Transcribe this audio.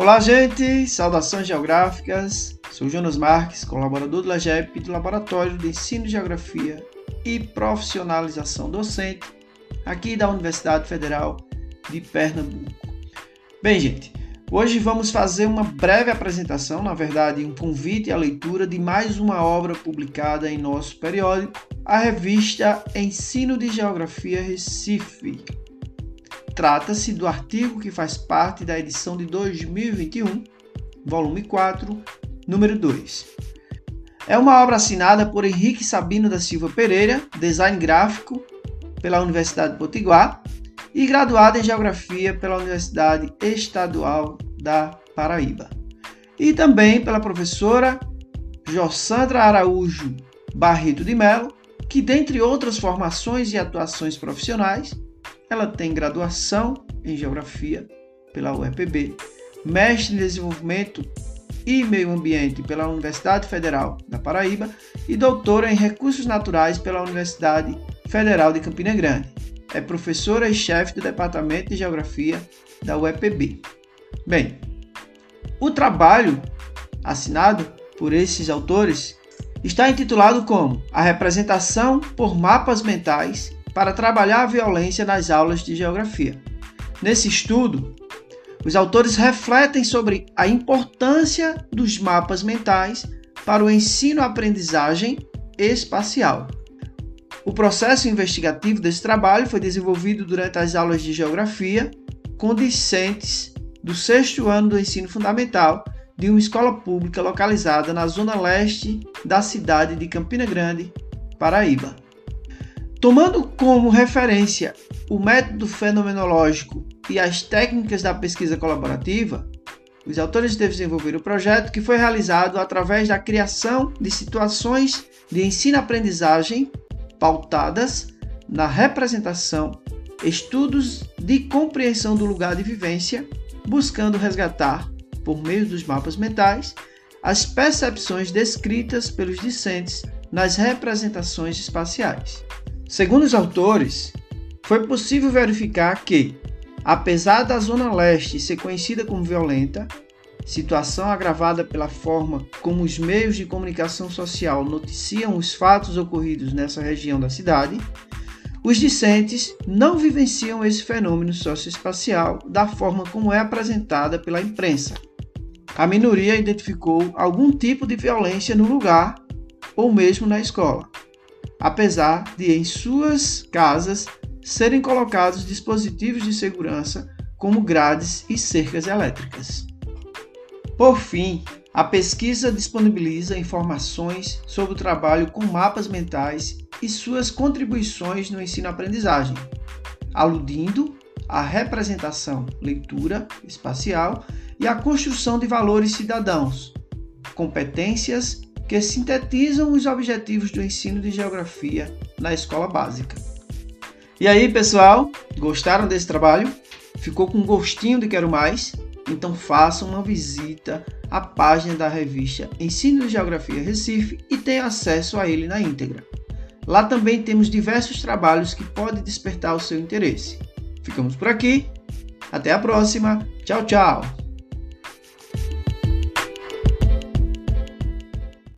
Olá, gente! Saudações geográficas. Sou Jonas Marques, colaborador do LAGEP do Laboratório de Ensino de Geografia e Profissionalização Docente, aqui da Universidade Federal de Pernambuco. Bem, gente, hoje vamos fazer uma breve apresentação, na verdade, um convite à leitura de mais uma obra publicada em nosso periódico, a revista Ensino de Geografia Recife, Trata-se do artigo que faz parte da edição de 2021, volume 4, número 2. É uma obra assinada por Henrique Sabino da Silva Pereira, design gráfico pela Universidade de Potiguar e graduado em Geografia pela Universidade Estadual da Paraíba. E também pela professora Jossandra Araújo Barreto de Mello, que dentre outras formações e atuações profissionais, ela tem graduação em Geografia pela UEPB, mestre em Desenvolvimento e Meio Ambiente pela Universidade Federal da Paraíba e doutora em Recursos Naturais pela Universidade Federal de Campina Grande. É professora e chefe do Departamento de Geografia da UEPB. Bem, o trabalho assinado por esses autores está intitulado como A Representação por Mapas Mentais para trabalhar a violência nas aulas de geografia. Nesse estudo, os autores refletem sobre a importância dos mapas mentais para o ensino-aprendizagem espacial. O processo investigativo desse trabalho foi desenvolvido durante as aulas de geografia com discentes do sexto ano do ensino fundamental de uma escola pública localizada na zona leste da cidade de Campina Grande, Paraíba. Tomando como referência o método fenomenológico e as técnicas da pesquisa colaborativa, os autores desenvolveram o projeto que foi realizado através da criação de situações de ensino-aprendizagem pautadas na representação, estudos de compreensão do lugar de vivência, buscando resgatar, por meio dos mapas mentais, as percepções descritas pelos discentes nas representações espaciais. Segundo os autores, foi possível verificar que, apesar da Zona Leste ser conhecida como violenta, situação agravada pela forma como os meios de comunicação social noticiam os fatos ocorridos nessa região da cidade, os discentes não vivenciam esse fenômeno socioespacial da forma como é apresentada pela imprensa. A minoria identificou algum tipo de violência no lugar ou mesmo na escola apesar de em suas casas serem colocados dispositivos de segurança como grades e cercas elétricas. Por fim, a pesquisa disponibiliza informações sobre o trabalho com mapas mentais e suas contribuições no ensino-aprendizagem, aludindo à representação, leitura espacial e à construção de valores cidadãos, competências que sintetizam os objetivos do ensino de geografia na escola básica. E aí, pessoal, gostaram desse trabalho? Ficou com gostinho de quero mais? Então façam uma visita à página da revista Ensino de Geografia Recife e tenha acesso a ele na íntegra. Lá também temos diversos trabalhos que podem despertar o seu interesse. Ficamos por aqui. Até a próxima. Tchau, tchau.